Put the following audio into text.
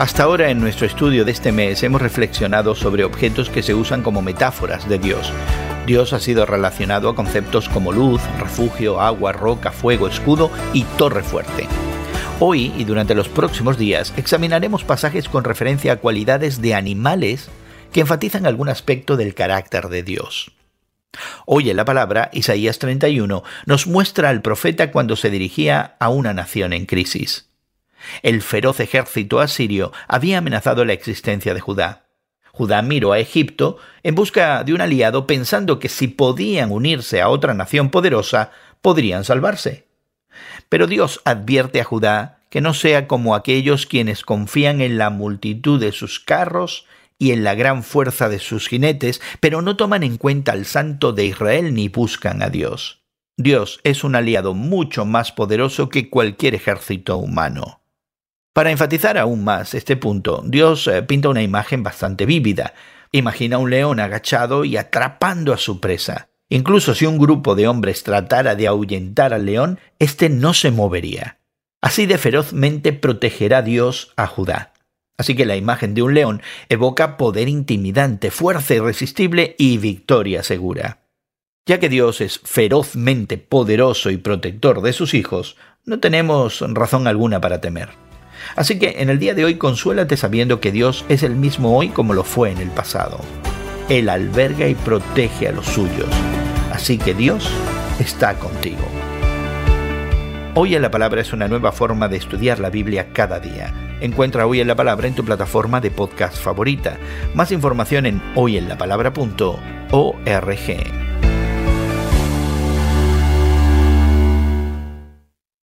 Hasta ahora en nuestro estudio de este mes hemos reflexionado sobre objetos que se usan como metáforas de Dios. Dios ha sido relacionado a conceptos como luz, refugio, agua, roca, fuego, escudo y torre fuerte. Hoy y durante los próximos días examinaremos pasajes con referencia a cualidades de animales que enfatizan algún aspecto del carácter de Dios. Hoy en la palabra, Isaías 31 nos muestra al profeta cuando se dirigía a una nación en crisis. El feroz ejército asirio había amenazado la existencia de Judá. Judá miró a Egipto en busca de un aliado pensando que si podían unirse a otra nación poderosa, podrían salvarse. Pero Dios advierte a Judá que no sea como aquellos quienes confían en la multitud de sus carros y en la gran fuerza de sus jinetes, pero no toman en cuenta al Santo de Israel ni buscan a Dios. Dios es un aliado mucho más poderoso que cualquier ejército humano. Para enfatizar aún más este punto, Dios eh, pinta una imagen bastante vívida. Imagina un león agachado y atrapando a su presa. Incluso si un grupo de hombres tratara de ahuyentar al león, éste no se movería. Así de ferozmente protegerá Dios a Judá. Así que la imagen de un león evoca poder intimidante, fuerza irresistible y victoria segura. Ya que Dios es ferozmente poderoso y protector de sus hijos, no tenemos razón alguna para temer. Así que en el día de hoy consuélate sabiendo que Dios es el mismo hoy como lo fue en el pasado. Él alberga y protege a los suyos. Así que Dios está contigo. Hoy en la Palabra es una nueva forma de estudiar la Biblia cada día. Encuentra Hoy en la Palabra en tu plataforma de podcast favorita. Más información en hoyenlapalabra.org.